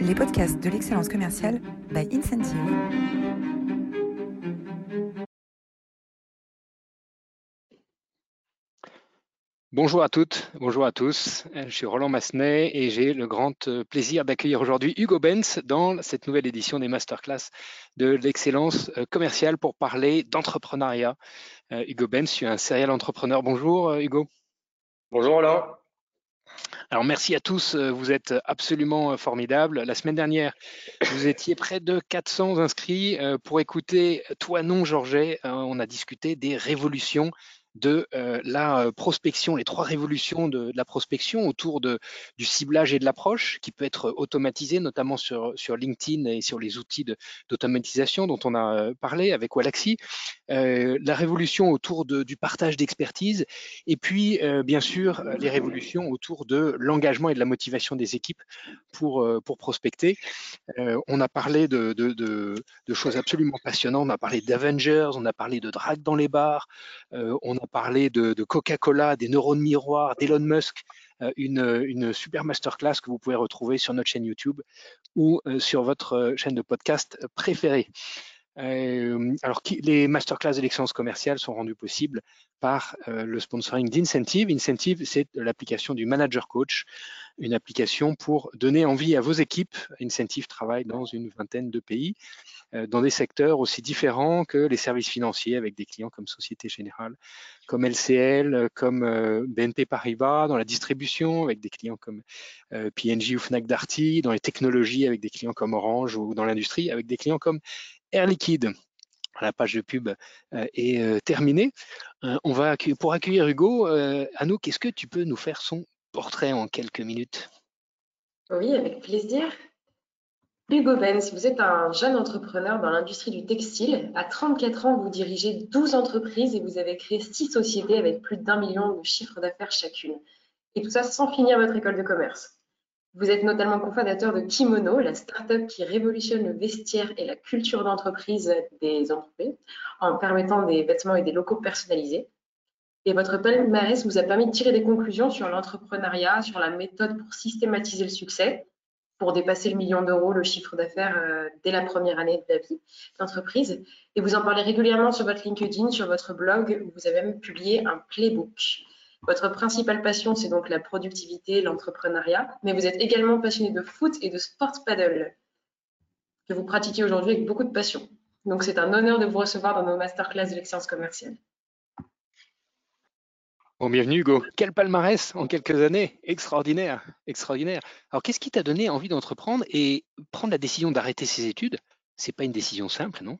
les podcasts de l'excellence commerciale by Incentive. Bonjour à toutes, bonjour à tous. Je suis Roland Massenet et j'ai le grand euh, plaisir d'accueillir aujourd'hui Hugo Benz dans cette nouvelle édition des masterclass de l'excellence euh, commerciale pour parler d'entrepreneuriat. Euh, Hugo Benz, je suis un serial entrepreneur. Bonjour Hugo. Bonjour Roland. Alors merci à tous, vous êtes absolument formidables. La semaine dernière, vous étiez près de 400 inscrits pour écouter Toi non Georget. On a discuté des révolutions de euh, la euh, prospection, les trois révolutions de, la prospection autour de, du ciblage et de l'approche, qui peut être automatisé, notamment sur, LinkedIn et sur les outils d'automatisation dont on a euh, parlé avec Walaxy, la révolution autour du partage d'expertise, et puis bien sûr les révolutions autour de l'engagement et de la motivation des équipes pour, pour prospecter. on a parlé de, choses absolument passionnantes, on a parlé d'Avengers, on a parlé de drague dans les bars, on a parlé de, Coca-Cola, des neurones miroirs, d'Elon Musk, euh, une, super masterclass que vous pouvez retrouver sur notre chaîne YouTube ou euh, sur votre euh, chaîne de podcast préférée. Alors, les masterclass de l'excellence commerciale sont rendues possibles par le sponsoring d'Incentive. Incentive, c'est l'application du Manager Coach, une application pour donner envie à vos équipes. Incentive travaille dans une vingtaine de pays euh, dans des secteurs aussi différents que les services financiers avec des clients comme Société Générale, comme LCL, comme euh, BNP Paribas, dans la distribution avec des clients comme euh, PNG ou Fnac Darty, dans les technologies avec des clients comme Orange ou dans l'industrie avec des clients comme Air Liquide la page de pub est terminée. on va pour accueillir Hugo, Anouk, est-ce que tu peux nous faire son portrait en quelques minutes? Oui, avec plaisir. Hugo Benz, vous êtes un jeune entrepreneur dans l'industrie du textile. À 34 ans, vous dirigez 12 entreprises et vous avez créé 6 sociétés avec plus d'un million de chiffres d'affaires chacune. Et tout ça sans finir votre école de commerce. Vous êtes notamment cofondateur de Kimono, la start-up qui révolutionne le vestiaire et la culture d'entreprise des entreprises en permettant des vêtements et des locaux personnalisés. Et votre palmarès vous a permis de tirer des conclusions sur l'entrepreneuriat, sur la méthode pour systématiser le succès, pour dépasser le million d'euros, le chiffre d'affaires euh, dès la première année de la vie d'entreprise. Et vous en parlez régulièrement sur votre LinkedIn, sur votre blog, où vous avez même publié un playbook. Votre principale passion, c'est donc la productivité, l'entrepreneuriat, mais vous êtes également passionné de foot et de sport paddle, que vous pratiquez aujourd'hui avec beaucoup de passion. Donc c'est un honneur de vous recevoir dans nos masterclass de l'excellence commerciale. Bon, bienvenue Hugo. Quel palmarès en quelques années. Extraordinaire, extraordinaire. Alors, qu'est-ce qui t'a donné envie d'entreprendre et prendre la décision d'arrêter ses études? C'est pas une décision simple, non?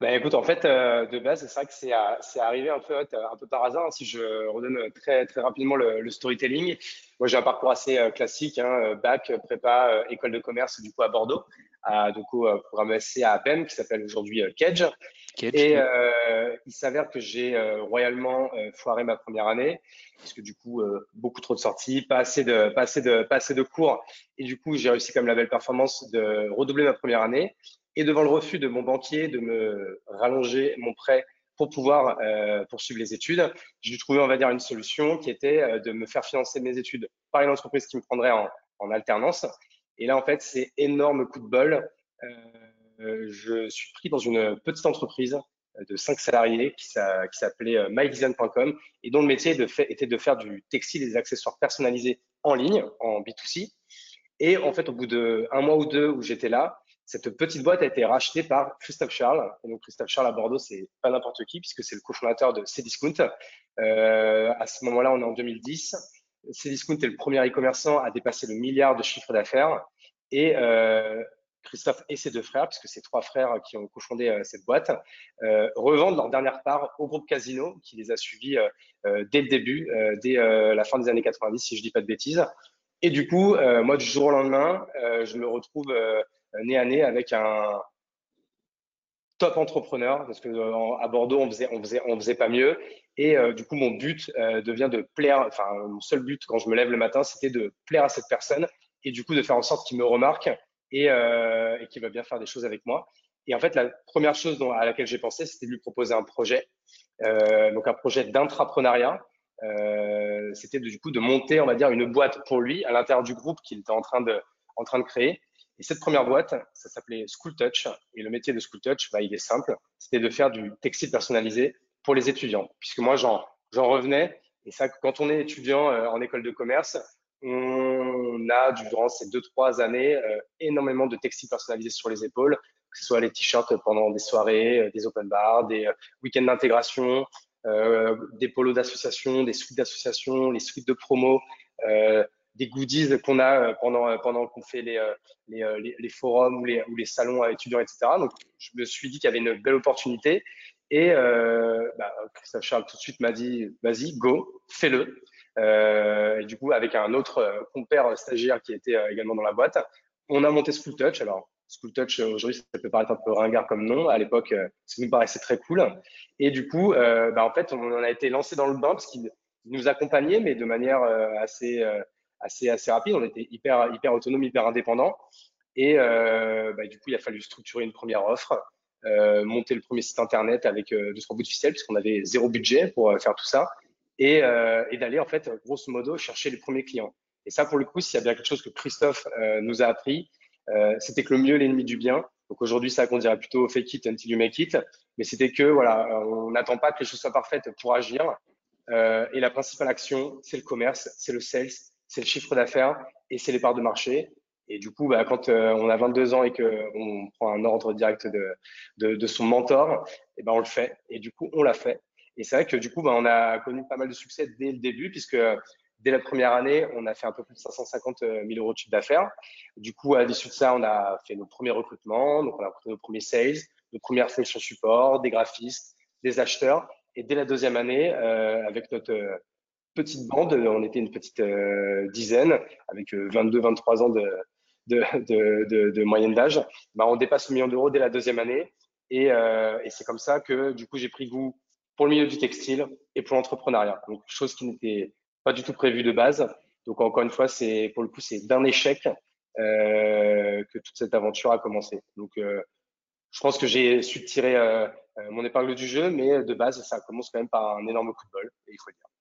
Ben, écoute, en fait, euh, de base, c'est vrai que c'est arrivé un peu, un peu par hasard. Si je redonne très, très rapidement le, storytelling, moi j'ai un parcours assez euh, classique, hein, bac, prépa, école de commerce, du coup à Bordeaux, à, du coup, programme SC à APEM qui s'appelle aujourd'hui Kedge. Et euh, il s'avère que j'ai euh, royalement euh, foiré ma première année, parce que du coup, beaucoup trop de sorties, pas assez de, pas assez de, pas assez de cours. Et du coup, j'ai réussi comme la belle performance de redoubler ma première année. Et devant le refus de mon banquier de me rallonger mon prêt pour pouvoir poursuivre les études, j'ai dû trouver, on va dire, une solution qui était de me faire financer mes études par une entreprise qui me prendrait en, alternance. Et là, en fait, c'est énorme coup de bol. Euh, euh, je suis pris dans une petite entreprise euh, de cinq salariés qui s'appelait euh, myvision.com et dont le métier était de faire du textile et des accessoires personnalisés en ligne, en B2C. Et en fait, au bout de un mois ou deux où j'étais là, cette petite boîte a été rachetée par Christophe Charles. Et donc, Christophe Charles à Bordeaux, c'est pas n'importe qui puisque c'est le cofondateur de Cdiscount. Euh, à ce moment-là, on est en 2010. Cdiscount est le premier e-commerçant à dépasser le milliard de chiffre d'affaires. Et euh, Christophe et ses deux frères, puisque c'est trois frères qui ont cofondé euh, cette boîte, euh, revendent leur dernière part au groupe Casino, qui les a suivis euh, dès le début, dès la fin des années 90, si je dis pas de bêtises. Et du coup, moi, du jour au lendemain, je me retrouve nez à nez avec un top entrepreneur, parce que à Bordeaux, on faisait, on faisait, on faisait pas mieux. Et du coup, mon but devient de plaire. Enfin, mon seul but quand je me lève le matin, c'était de plaire à cette personne et du coup de faire en sorte qu'il me remarque et, euh, et qui va bien faire des choses avec moi. Et en fait, la première chose à laquelle j'ai pensé, c'était de lui proposer un projet, euh, donc un projet d'intrapreneuriat. Euh, c'était du coup de monter, on va dire, une boîte pour lui à l'intérieur du groupe qu'il était en train de en train de créer. Et cette première boîte, ça s'appelait School Touch. Et le métier de School Touch, bah, il est simple. C'était de faire du textile personnalisé pour les étudiants. Puisque moi, j'en revenais. Et ça, quand on est étudiant euh, en école de commerce, on a, durant ces deux, trois années, euh, énormément de textiles personnalisés sur les épaules, que ce soit les t-shirts pendant des soirées, euh, des open bars, des week-ends d'intégration, des polos d'association, des suites d'association, les suites de promo, des goodies qu'on a pendant, pendant qu'on fait les, les, les, forums ou les, ou les salons à étudiants, etc. Donc, je me suis dit qu'il y avait une belle opportunité. Et euh, bah, Christophe Charles tout de suite m'a dit, vas-y, go, fais-le. Euh, et du coup, avec un autre euh, compère stagiaire qui était euh, également dans la boîte, on a monté School Touch. Alors, School Touch, aujourd'hui, ça peut paraître un peu ringard comme nom. À l'époque, ça nous paraissait très cool. Et du coup, euh, bah, en fait, on en a été lancé dans le bain parce qu'il nous accompagnait, mais de manière assez, assez, assez rapide. On était hyper, hyper autonome, hyper indépendant. Et euh, bah, du coup, il a fallu structurer une première offre. Euh, monter le premier site internet avec euh, deux trois bouts de ficelle puisqu'on avait zéro budget pour euh, faire tout ça et, et d'aller en fait grosso modo chercher les premiers clients. Et ça pour le coup, s'il y a bien quelque chose que Christophe nous a appris, c'était que le mieux l'ennemi du bien. Donc aujourd'hui, ça qu'on dirait plutôt fake it until you make it, mais c'était que voilà, on n'attend pas que les choses soient parfaites pour agir. et la principale action, c'est le commerce, c'est le sales, c'est le chiffre d'affaires et c'est les parts de marché. Et du coup, bah, quand euh, on a 22 ans et qu'on prend un ordre direct de, de, son mentor, et eh ben on le fait. Et du coup, on l'a fait. Et c'est vrai que du coup, bah, on a connu pas mal de succès dès le début, puisque dès la première année, on a fait un peu plus de 550 000 euros de chiffre d'affaires. Du coup, à l'issue de ça, on a fait nos premiers recrutements, donc on a recruté nos premiers sales, nos premières fonctions support, des graphistes, des acheteurs. Et dès la deuxième année, euh, avec notre euh, petite bande, on était une petite euh, dizaine, avec 22-23 ans de, de, moyenne d'âge, bah, on dépasse le million d'euros dès la deuxième année. Et, euh, et c'est comme ça que du coup j'ai pris goût pour le milieu du textile et pour l'entrepreneuriat. Donc chose qui n'était pas du tout prévue de base. Donc encore une fois, c'est pour le coup c'est d'un échec euh, que toute cette aventure a commencé. Donc euh, je pense que j'ai su tirer euh, euh, mon épingle du jeu, mais de base ça commence quand même par un énorme coup de bol, il faut le dire.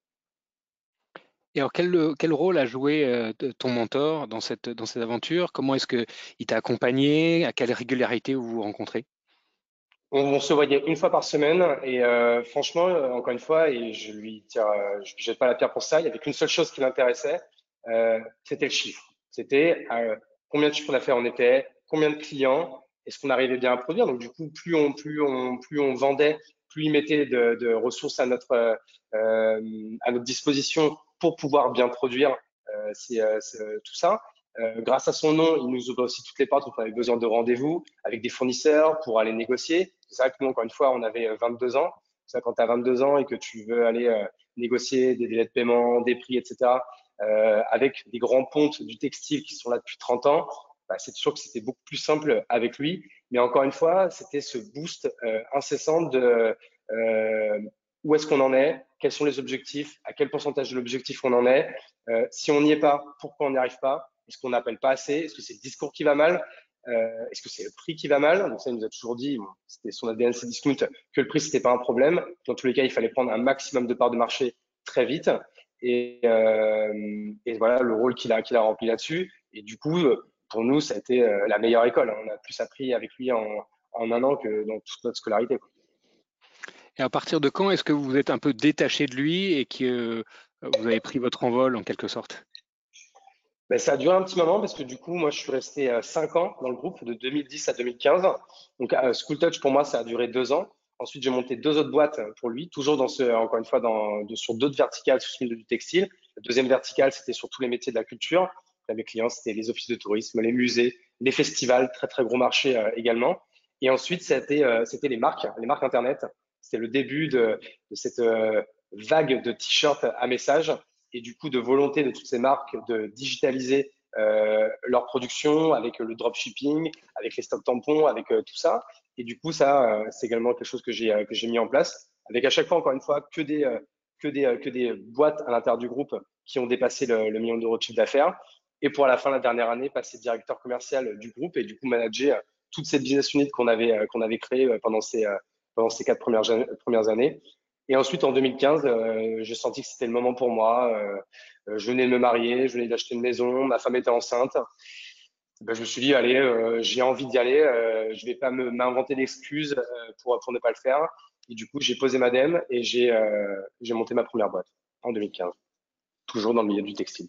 Et alors, quel, quel rôle a joué euh, ton mentor dans cette, dans cette aventure? Comment est-ce qu'il t'a accompagné? À quelle régularité vous vous rencontrez? On, se voyait une fois par semaine et euh, franchement, euh, encore une fois, et je lui tire, je jette pas la pierre pour ça, il n'y avait qu'une seule chose qui l'intéressait, c'était le chiffre. C'était combien de chiffres d'affaires on était, combien de clients, est-ce qu'on arrivait bien à produire. Donc du coup, plus on, plus on, plus on vendait, plus il mettait de, de ressources à notre, à notre disposition pour pouvoir bien produire euh, euh, tout ça. Euh, grâce à son nom, il nous ouvre aussi toutes les portes quand on avait besoin de rendez-vous avec des fournisseurs pour aller négocier. C'est vrai que nous, encore une fois, on avait 22 ans. Ça, quand tu as 22 ans et que tu veux aller négocier des délais de paiement, des prix, etc., avec des grands pontes du textile qui sont là depuis 30 ans, bah, c'est sûr que c'était beaucoup plus simple avec lui. Mais encore une fois, c'était ce boost incessant de où est-ce qu'on en est, quels sont les objectifs, à quel pourcentage de l'objectif on en est. Euh, si on n'y est pas, pourquoi on n'y arrive pas Est-ce qu'on n'appelle pas assez Est-ce que c'est le discours qui va mal euh, Est-ce que c'est le prix qui va mal Donc ça, il nous a toujours dit, c'était son ADN, c'est discount, que le prix, c'était pas un problème. Dans tous les cas, il fallait prendre un maximum de parts de marché très vite. Et, euh, voilà le rôle qu'il a, rempli là-dessus. Et du coup, pour nous, ça a été la meilleure école. On a plus appris avec lui en, un an que dans toute notre scolarité. Et à partir de quand est-ce que vous êtes un peu détaché de lui et que euh, vous avez pris votre envol en quelque sorte? Ben, ça a duré un petit moment parce que du coup, moi, je suis resté euh, cinq ans dans le groupe de 2010 à 2015. Donc, euh, School Touch, pour moi, ça a duré deux ans. Ensuite, j'ai monté deux autres boîtes pour lui, toujours ce, encore une fois, sur d'autres verticales sur milieu du textile. La deuxième verticale, c'était sur tous les métiers de la culture. mes clients, c'était les offices de tourisme, les musées, les festivals, très, très gros marché également. Et ensuite, c'était, c'était les marques, les marques Internet. C'était le début de, cette euh, vague de t-shirts à message et du coup de volonté de toutes ces marques de digitaliser euh, leur production avec le dropshipping, avec les stocks tampons, avec euh, tout ça. Et du coup, ça, c'est également quelque chose que j'ai que mis en place, avec à chaque fois, encore une fois, que des que des que des boîtes à l'intérieur du groupe qui ont dépassé le, le million d'euros de chiffre d'affaires. Et pour à la fin la dernière année, passer directeur commercial du groupe et du coup manager toute cette business unit qu'on avait qu'on avait créée pendant ces pendant ces quatre premières, premières années. Et ensuite, en 2015, euh, j'ai senti que c'était le moment pour moi. Euh, euh, je venais de me marier, je venais d'acheter une maison, ma femme était enceinte. ben, je me suis dit, allez, j'ai envie d'y aller, je vais pas m'inventer d'excuses pour, pour ne pas le faire. Et du coup, j'ai posé ma DEM et j'ai j'ai monté ma première boîte en 2015, toujours dans le milieu du textile.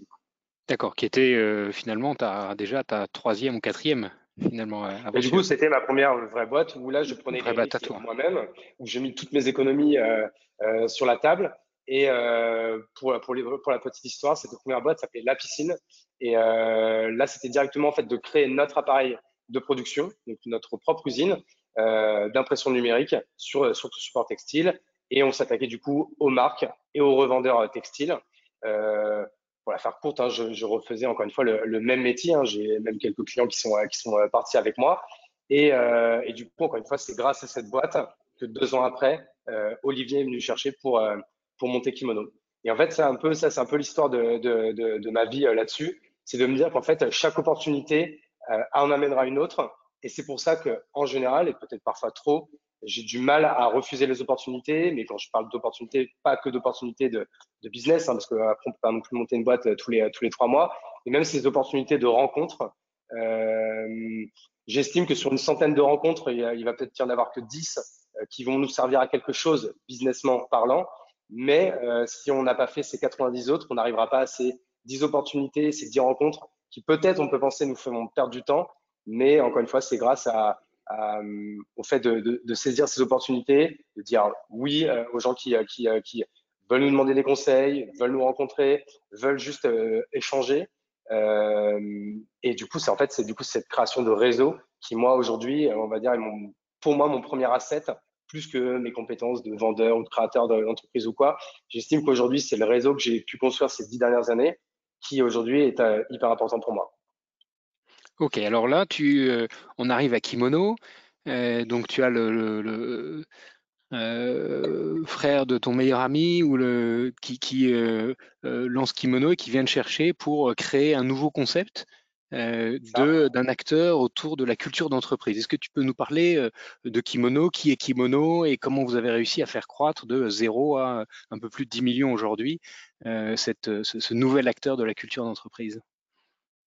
D'accord, qui était finalement as, déjà ta troisième ou quatrième finalement. et du coup, c'était ma première vraie boîte où là, je prenais les moi-même, où j'ai mis toutes mes économies sur la table et euh, pour, pour, les, pour, la petite histoire, cette première boîte s'appelait La Piscine. Et euh, là, c'était directement en fait de créer notre appareil de production, donc notre propre usine euh, d'impression numérique sur, sur tout support textile. Et on s'attaquait du coup aux marques et aux revendeurs textiles. Euh, pour la faire courte, hein, je, refaisais encore une fois le, même métier. Hein, J'ai même quelques clients qui sont, qui sont partis avec moi. Et, euh, et, du coup, encore une fois, c'est grâce à cette boîte que deux ans après, euh, Olivier est venu chercher pour, pour monter Kimono. Et en fait, c'est un peu ça, c'est un peu l'histoire de, ma vie euh, là-dessus. C'est de me dire qu'en fait, chaque opportunité euh, en amènera une autre. Et c'est pour ça que, en général, et peut-être parfois trop, j'ai du mal à refuser les opportunités. Mais quand je parle d'opportunités, pas que d'opportunités de, de, business, hein, parce qu'après, on peut pas non plus monter une boîte euh, tous les, tous les trois mois. Et même ces opportunités de rencontres, euh, j'estime que sur une centaine de rencontres, il, va peut-être y en avoir que 10 euh, qui vont nous servir à quelque chose, businessment parlant. Mais euh, si on n'a pas fait ces 90 autres, on n'arrivera pas à ces 10 opportunités, ces 10 rencontres qui peut-être, on peut penser, nous feront perdre du temps. Mais encore une fois, c'est grâce à, à, au fait de, de, de, saisir ces opportunités, de dire oui euh, aux gens qui, euh, qui, euh, qui, veulent nous demander des conseils, veulent nous rencontrer, veulent juste euh, échanger. et du coup, c'est en fait, c'est du coup cette création de réseau qui, moi, aujourd'hui, on va dire, est mon, pour moi, mon premier asset plus que mes compétences de vendeur ou de créateur d'entreprise ou quoi. J'estime qu'aujourd'hui, c'est le réseau que j'ai pu construire ces dix dernières années qui aujourd'hui est euh, hyper important pour moi. Ok, alors là, tu, euh, on arrive à Kimono. Euh, donc tu as le, le, le euh, frère de ton meilleur ami ou le, qui, qui lance Kimono et qui vient te chercher pour créer un nouveau concept d'un acteur autour de la culture d'entreprise. Est-ce que tu peux nous parler de Kimono, qui est Kimono et comment vous avez réussi à faire croître de zéro à un peu plus de 10 millions aujourd'hui cette, ce, ce, nouvel acteur de la culture d'entreprise?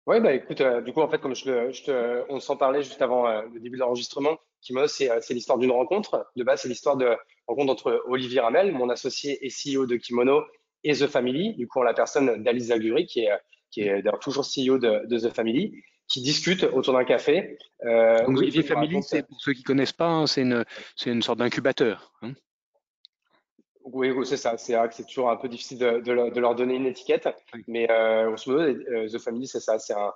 Oui, bah écoute, euh, du coup, en fait, comme je, je te, on s'en parlait juste avant euh, le début de l'enregistrement, Kimono, c'est l'histoire d'une rencontre. De base, c'est l'histoire de rencontre entre Olivier Ramel, mon associé et CEO de Kimono, et The Family, du coup, la personne d'Alice Zaguri, qui est qui est d'ailleurs toujours CEO de, de, The Family, qui discutent autour d'un café. Euh, Donc, The Family, c'est pour ceux qui connaissent pas, hein, c'est une, c'est une sorte d'incubateur. Hein. Oui, c'est ça. C'est vrai que c'est toujours un peu difficile de, de, leur, de leur donner une étiquette, oui. mais euh, modo, euh, The Family, c'est ça. C'est un,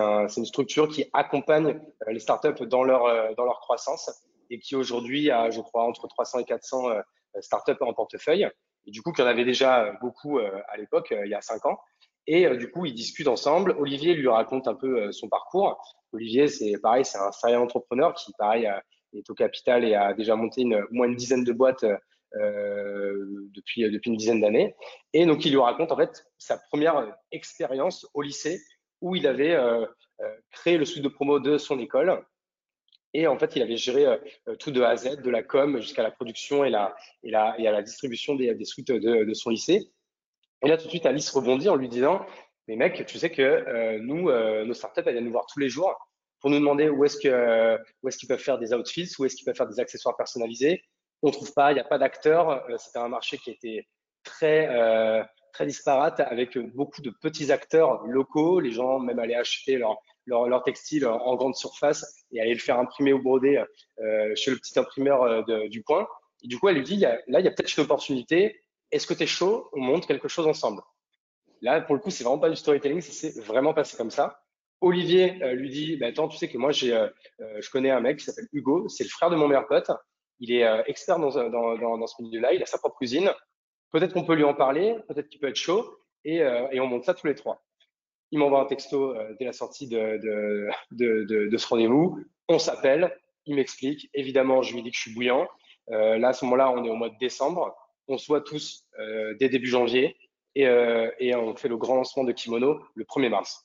un, une structure qui accompagne euh, les startups dans leur, euh, dans leur croissance et qui aujourd'hui a, je crois, entre 300 et 400 euh, startups en portefeuille. Et du coup, qu'il y en avait déjà beaucoup à l'époque, il y a cinq ans. Et du coup, ils discutent ensemble. Olivier lui raconte un peu son parcours. Olivier, c'est pareil, c'est un serial entrepreneur qui, pareil, est au capital et a déjà monté une, au moins une dizaine de boîtes depuis, depuis une dizaine d'années. Et donc, il lui raconte en fait sa première expérience au lycée où il avait euh, créé le suite de promo de son école. Et en fait, il avait géré euh, tout de A à Z, de la com jusqu'à la production et, la, et, la, et à la distribution des, des suites de, son lycée. Et là, tout de suite, Alice rebondit en lui disant, mais mec, tu sais que euh, nous, euh, nos startups, elles viennent nous voir tous les jours pour nous demander où est-ce qu'ils peuvent faire des outfits, où est-ce qu'ils peuvent faire des accessoires personnalisés. On trouve pas, il n'y a pas d'acteurs. Euh, C'était un marché qui était très euh, très disparate avec beaucoup de petits acteurs locaux. Les gens même allaient acheter leur leur, textile en grande surface et aller le faire imprimer ou broder euh, chez le petit imprimeur de, du coin. Et du coup, elle lui dit, là, il y a peut-être une opportunité est-ce que tu es chaud? On monte quelque chose ensemble. Là, pour le coup, c'est vraiment pas du storytelling, c'est vraiment passé comme ça. Olivier lui dit, bah, attends, tu sais que moi, j'ai, je connais un mec qui s'appelle Hugo, c'est le frère de mon meilleur pote. Il est euh, expert dans, dans, dans, dans ce milieu-là, il a sa propre usine. Peut-être qu'on peut lui en parler, peut-être qu'il peut être chaud, et, euh, et, on monte ça tous les trois. Il m'envoie un texto euh, dès la sortie de, de, de, ce rendez-vous. On s'appelle, il m'explique. Évidemment, je lui dis que je suis bouillant. là, à ce moment-là, on est au mois de décembre on se voit tous euh, dès début janvier et, euh, et, on fait le grand lancement de Kimono le 1er mars.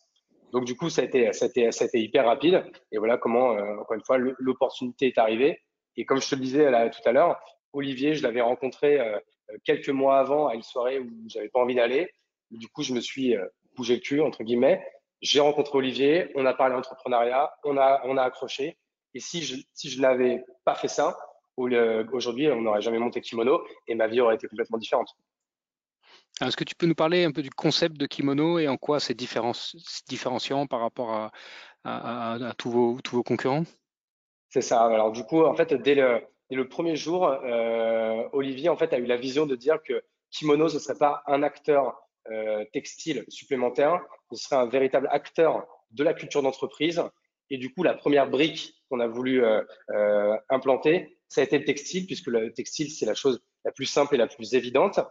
Donc du coup, ça a été, ça a été, ça a été hyper rapide. Et voilà comment, euh, encore une fois, l'opportunité est arrivée. Et comme je te le disais tout à l'heure, Olivier, je l'avais rencontré euh, quelques mois avant à une soirée où j'avais pas envie d'aller. Du coup, je me suis bougé le cul entre guillemets. j'ai rencontré Olivier, on a parlé entrepreneuriat, on a, on a accroché. Et si je, si je n'avais pas fait ça, aujourd'hui, on n'aurait jamais monté Kimono et ma vie aurait été complètement différente. Est-ce que tu peux nous parler un peu du concept de Kimono et en quoi c'est différenciant par rapport à, à, tous, vos, tous, vos, concurrents? C'est ça. Alors du coup, en fait, dès le, dès le premier jour, euh, Olivier en fait a eu la vision de dire que Kimono ce serait pas un acteur euh, textile supplémentaire, ce serait un véritable acteur de la culture d'entreprise. Et du coup, la première brique qu'on a voulu euh, euh, implanter, ça a été le textile, puisque le textile, c'est la chose la plus simple et la plus évidente à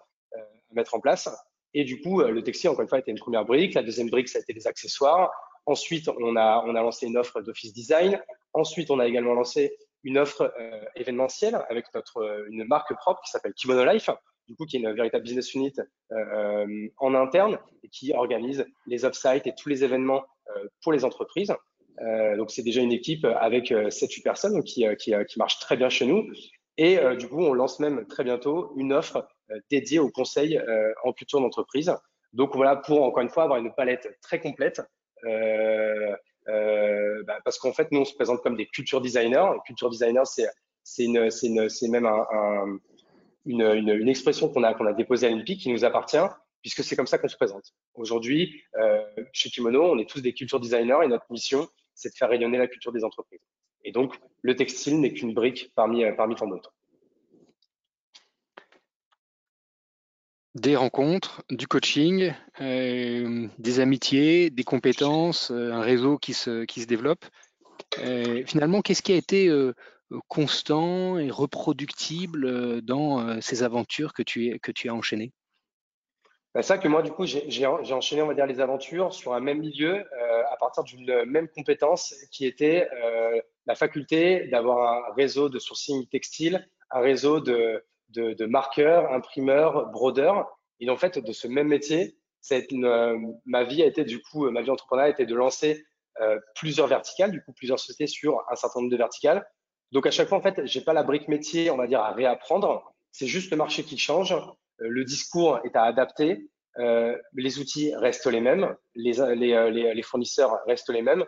mettre en place. Et du coup, le textile, encore une fois, a été une première brique. La deuxième brique, ça a été les accessoires. Ensuite, on a, on a lancé une offre d'office design. Ensuite, on a également lancé une offre événementielle avec notre, une marque propre qui s'appelle Kimono Life, du coup, qui est une véritable business unit euh, en interne et qui organise les off-sites et tous les événements euh, pour les entreprises. Euh, donc, c'est déjà une équipe avec 7-8 personnes qui, qui, marche très bien chez nous. Et du coup, on lance même très bientôt une offre dédiée au conseil en culture d'entreprise. Donc voilà, pour encore une fois avoir une palette très complète, euh, euh, bah, parce qu'en fait, nous, on se présente comme des culture designers. Culture designer, c'est même un, un, une, une, expression qu'on a, a déposée à l'INPI qui nous appartient, puisque c'est comme ça qu'on se présente. Aujourd'hui, euh, chez Kimono, on est tous des culture designers et notre mission, c'est de faire rayonner la culture des entreprises. Et donc, le textile n'est qu'une brique parmi, euh, parmi tant d'autres. Des rencontres, du coaching, euh, des amitiés, des compétences, euh, un réseau qui se, qui se développe. Euh, finalement, qu'est-ce qui a été constant et reproductible dans ces aventures que tu, que tu as enchaînées? Bah, C'est ça que moi, du coup, j'ai enchaîné, on va dire, les aventures sur un même milieu à partir d'une même compétence qui était la faculté d'avoir un réseau de sourcing textile, un réseau de, de, de marqueurs, imprimeurs, brodeurs. Et en fait, de ce même métier, une, ma vie a été, du coup, ma vie entrepreneur a été de lancer euh, plusieurs verticales, du coup, plusieurs sociétés sur un certain nombre de verticales donc à chaque fois, en fait, j'ai pas la brique métier, on va dire, à réapprendre. C'est juste le marché qui change. Euh, le discours est à adapter. Euh, les outils restent les mêmes. Euh, les, fournisseurs restent les mêmes.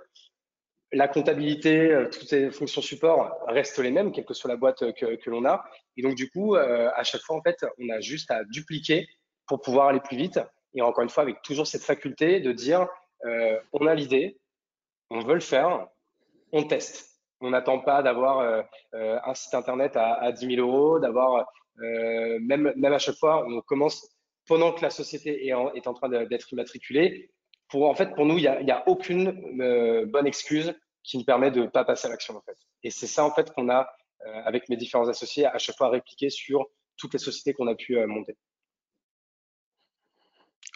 La comptabilité, euh, toutes les fonctions support restent les mêmes, quelle que soit la boîte que, que l'on a. Et donc, du coup, euh, à chaque fois, en fait, on a juste à dupliquer pour pouvoir aller plus vite. Et encore une fois, avec toujours cette faculté de dire, euh, on a l'idée, on veut le faire, on teste on n'attend pas d'avoir euh, euh, un site internet à, à 10 000 euros, d'avoir euh, même, même à chaque fois, on commence pendant que la société est en train d'être immatriculée. Pour, en fait, pour nous, il n'y a, a, aucune bonne excuse qui nous permet de ne pas passer à l'action. En fait. Et c'est ça en fait qu'on a, avec mes différents associés, à chaque fois répliqué sur toutes les sociétés qu'on a pu monter.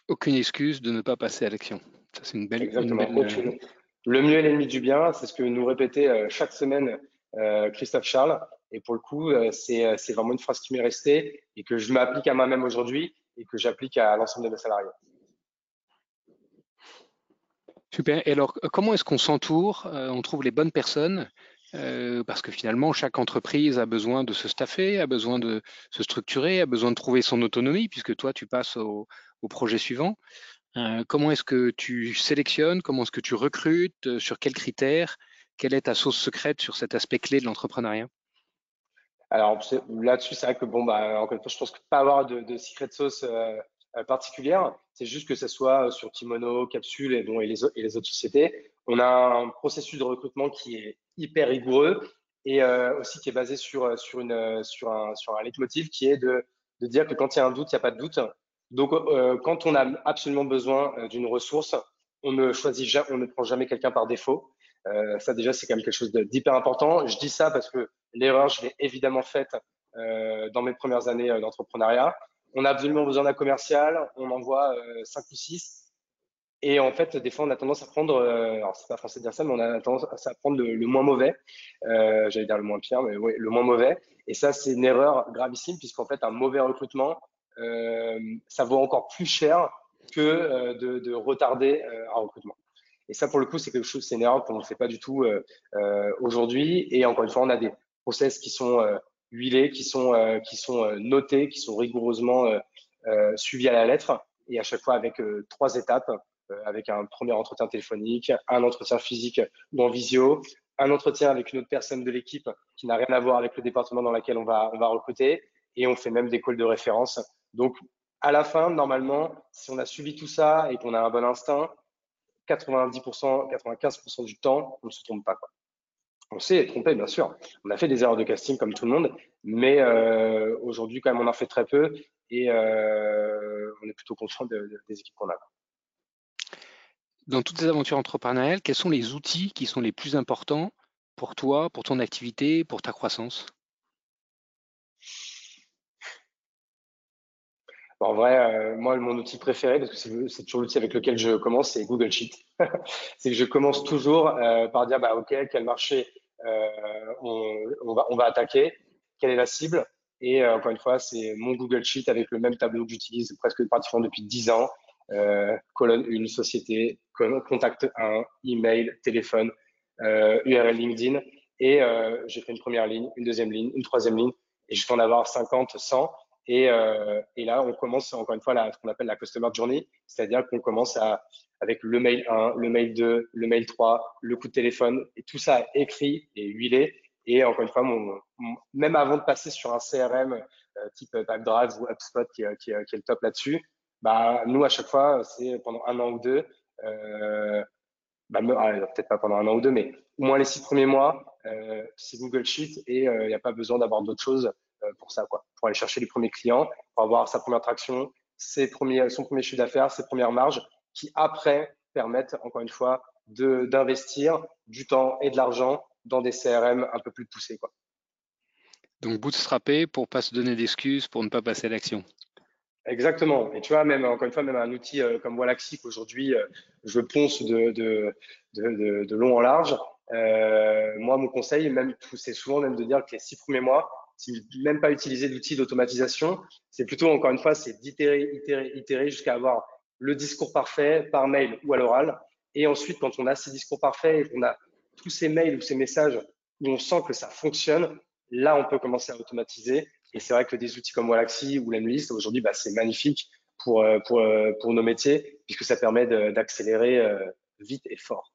Aucune excuse de ne pas passer à l'action. Ça, c'est une belle, Exactement. Une belle, le mieux est l'ennemi du bien, c'est ce que nous répétait euh, chaque semaine euh, Christophe Charles. Et pour le coup, euh, c'est vraiment une phrase qui m'est restée et que je m'applique à moi-même aujourd'hui et que j'applique à l'ensemble de mes salariés. Super. Et alors, comment est-ce qu'on s'entoure On trouve les bonnes personnes euh, parce que finalement, chaque entreprise a besoin de se staffer, a besoin de se structurer, a besoin de trouver son autonomie, puisque toi, tu passes au, projet suivant. Euh, comment est-ce que tu sélectionnes Comment est-ce que tu recrutes euh, Sur quels critères? Quelle est ta sauce secrète sur cet aspect clé de l'entrepreneuriat? Alors là-dessus, c'est vrai que bon, bah, encore une fois, je pense que pas avoir de, de sauce euh, particulière. C'est juste que ce soit sur Kimono, Capsule et, les, autres sociétés. On a un processus de recrutement qui est hyper rigoureux et euh, aussi qui est basé sur, un, sur leitmotiv qui est de, dire que quand il y a un doute, il n'y a pas de doute. Donc, euh, quand on a absolument besoin euh, d'une ressource, on ne choisit on ne prend jamais quelqu'un par défaut. Euh, ça déjà, c'est quand même quelque chose d'hyper important. Je dis ça parce que l'erreur, je l'ai évidemment faite euh, dans mes premières années euh, d'entrepreneuriat. On a absolument besoin d'un commercial, on envoie euh, 5 ou 6. Et en fait, des fois, on a tendance à prendre, euh, alors c'est pas français de dire ça, mais on a tendance à prendre le, moins mauvais. Euh, J'allais dire le moins pire, mais oui, le moins mauvais. Et ça, c'est une erreur gravissime, puisqu'en fait, un mauvais recrutement, euh, ça vaut encore plus cher que euh, de, de, retarder un recrutement. Et ça, pour le coup, c'est quelque chose, c'est une erreur qu'on ne fait pas du tout aujourd'hui. Et encore une fois, on a des process qui sont huilés, qui sont, qui sont notés, qui sont rigoureusement suivis à la lettre et à chaque fois avec trois étapes avec un premier entretien téléphonique, un entretien physique ou en visio, un entretien avec une autre personne de l'équipe qui n'a rien à voir avec le département dans lequel on va, on va recruter, et on fait même des calls de référence. Donc, à la fin, normalement, si on a suivi tout ça et qu'on a un bon instinct, 90%, 95% du temps, on ne se trompe pas. Quoi. On s'est trompé, bien sûr. On a fait des erreurs de casting comme tout le monde, mais euh, aujourd'hui, quand même, on en fait très peu et euh, on est plutôt content de, des équipes qu'on a. Dans toutes ces aventures entrepreneuriales, quels sont les outils qui sont les plus importants pour toi, pour ton activité, pour ta croissance? En vrai, euh, moi, mon outil préféré, parce que c'est toujours l'outil avec lequel je commence, c'est Google Sheet. c'est que je commence toujours euh, par dire, bah, OK, quel marché euh, on, va, on va attaquer, quelle est la cible. Et encore une fois, c'est mon Google Sheet avec le même tableau que j'utilise presque pratiquement depuis 10 ans. colonne une société, contact 1, email, téléphone, URL LinkedIn. Et j'ai fait une première ligne, une deuxième ligne, une troisième ligne. Et je peux en avoir 50, 100. Et, euh, et, là, on commence encore une fois ce qu'on appelle la customer journey, c'est-à-dire qu'on commence avec le mail 1, le mail 2, le mail 3, le coup de téléphone, et tout ça écrit et huilé. Et encore une fois, même avant de passer sur un CRM euh, type Pipedrive ou HubSpot qui, est le top là-dessus, bah, nous, à chaque fois, c'est pendant un an ou deux, euh, bah, ah, peut-être pas pendant un an ou deux, mais au moins les six premiers mois, euh, c'est Google Sheet et il n'y a pas besoin d'avoir d'autres choses euh, pour ça, quoi, pour aller chercher les premiers clients, pour avoir sa première traction, ses premiers, son premier chiffre d'affaires, ses premières marges, qui après permettent, encore une fois, d'investir du temps et de l'argent dans des CRM un peu plus poussés. Quoi. Donc bootstrapper pour pas se donner d'excuses, pour ne pas passer à l'action. Exactement. Et tu vois, même encore une fois, même un outil euh, comme Wallaxy qu'aujourd'hui euh, je ponce de, de, de, de, long en large. moi, mon conseil, même c'est souvent même de dire que les six premiers mois, si même pas utiliser d'outils d'automatisation, c'est plutôt encore une fois, c'est d'itérer, itérer, itérer jusqu'à avoir le discours parfait par mail ou à l'oral. Et ensuite, quand on a ces discours parfaits et qu'on a tous ces mails ou ces messages où on sent que ça fonctionne, là, on peut commencer à automatiser. Et c'est vrai que des outils comme Wallaxy ou Lemlist, aujourd'hui, bah, c'est magnifique pour, euh, euh, pour nos métiers, puisque ça permet d'accélérer euh, vite et fort.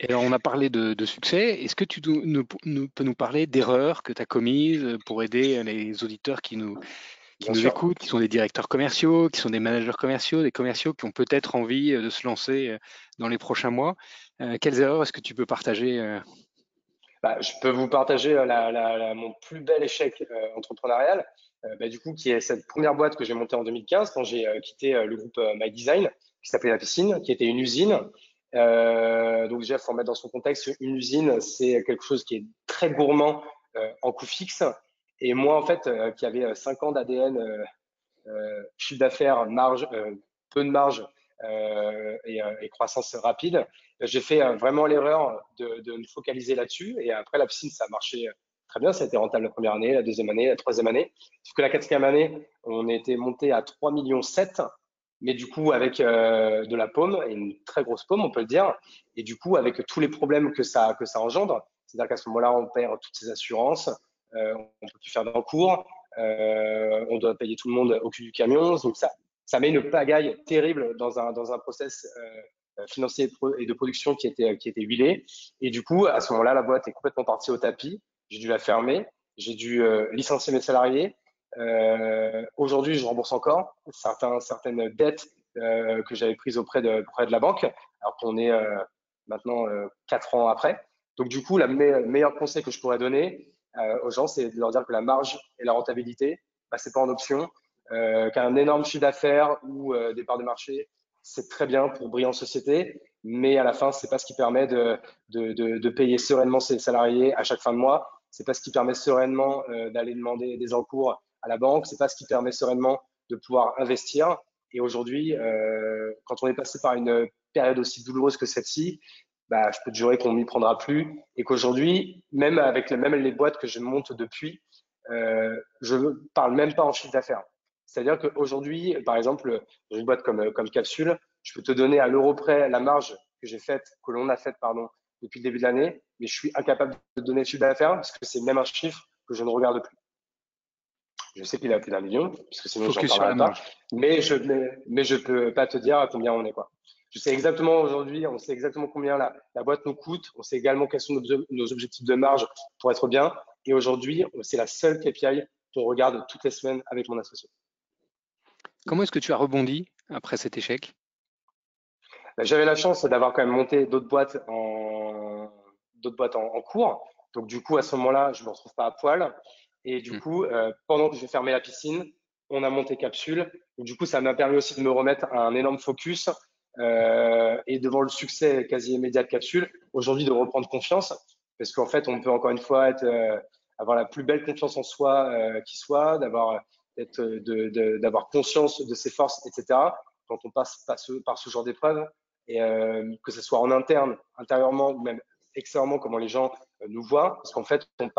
Et alors, on a parlé de, succès. Est-ce que tu peux nous parler d'erreurs que tu as commises pour aider les auditeurs qui nous, qui nous écoutent, qui sont des directeurs commerciaux, qui sont des managers commerciaux, des commerciaux qui ont peut-être envie euh, de se lancer euh, dans les prochains mois. Euh, Quelles erreurs est-ce que tu peux partager bah, Je peux vous partager mon plus bel échec entrepreneurial, bah, du coup, qui est cette première boîte que j'ai montée en 2015 quand j'ai quitté le groupe My Design, qui s'appelait La Piscine, qui était une usine euh, donc déjà, il faut remettre dans son contexte, une usine, c'est quelque chose qui est très gourmand euh, en coût fixe. Et moi, en fait, euh, qui avait 5 ans d'ADN, chiffre d'affaires, marge, peu de marge et, croissance rapide, j'ai fait vraiment l'erreur de, de, me focaliser là-dessus. Et après, la piscine, ça a marché très bien. Ça a été rentable la première année, la deuxième année, la troisième année. Sauf que la quatrième année, on était monté à 3 millions 7 mais du coup avec euh, de la paume, une très grosse paume, on peut le dire, et du coup avec tous les problèmes que ça, que ça engendre, c'est-à-dire qu'à ce moment-là, on perd toutes ses assurances, euh, on ne peut plus faire d'encours, euh, on doit payer tout le monde au cul du camion, donc ça, ça met une pagaille terrible dans un, dans un process euh, financier et de production qui était, qui était huilé, et du coup, à ce moment-là, la boîte est complètement partie au tapis, j'ai dû la fermer, j'ai dû euh, licencier mes salariés, euh, Aujourd'hui, je rembourse encore certaines dettes euh, que j'avais prises auprès de, la banque, alors qu'on est euh, maintenant quatre ans après. Donc, du coup, la me meilleur conseil que je pourrais donner aux gens, c'est de leur dire que la marge et la rentabilité, bah, c'est pas en option, qu'un énorme chiffre d'affaires ou des parts de marché, c'est très bien pour briller en société, mais à la fin, c'est pas ce qui permet de, de, payer sereinement ses salariés à chaque fin de mois. C'est pas ce qui permet sereinement d'aller demander des encours à la banque, c'est pas ce qui permet sereinement de pouvoir investir. Et aujourd'hui, euh, quand on est passé par une période aussi douloureuse que celle-ci, bah, je peux te jurer qu'on n'y prendra plus et qu'aujourd'hui, même avec même les boîtes que je monte depuis, euh, je ne parle même pas en chiffre d'affaires. C'est-à-dire qu'aujourd'hui, par exemple, dans une boîte comme, comme Capsule, je peux te donner à l'euro près la marge que j'ai faite, que l'on a faite, pardon, depuis le début de l'année, mais je suis incapable de donner le chiffre d'affaires parce que c'est même un chiffre que je ne regarde plus. Je sais qu'il a plus d'un million, puisque sinon j'en parlerai pas. Mais je mais, je peux pas te dire à combien on est quoi. Je sais exactement aujourd'hui, on sait exactement combien la, la, boîte nous coûte. On sait également quels sont nos, objectifs de marge pour être bien. Et aujourd'hui, c'est la seule KPI qu'on regarde toutes les semaines avec mon associé. Comment est-ce que tu as rebondi après cet échec? Ben, J'avais la chance d'avoir quand même monté d'autres boîtes en d'autres boîtes en, cours. Donc du coup, à ce moment-là, je me retrouve pas à poil. Et du mmh. coup, euh, pendant que je fermais la piscine, on a monté Capsule. du coup, ça m'a permis aussi de me remettre à un énorme focus euh, et devant le succès quasi immédiat de Capsule, aujourd'hui de reprendre confiance, parce qu'en fait, on peut encore une fois être, euh, avoir la plus belle confiance en soi euh, qui soit, d'avoir d'avoir conscience de ses forces, etc. Quand on passe par ce, par ce genre d'épreuve, et euh, que ce soit en interne, intérieurement ou même extérieurement, comment les gens nous voient, parce qu'en fait, on,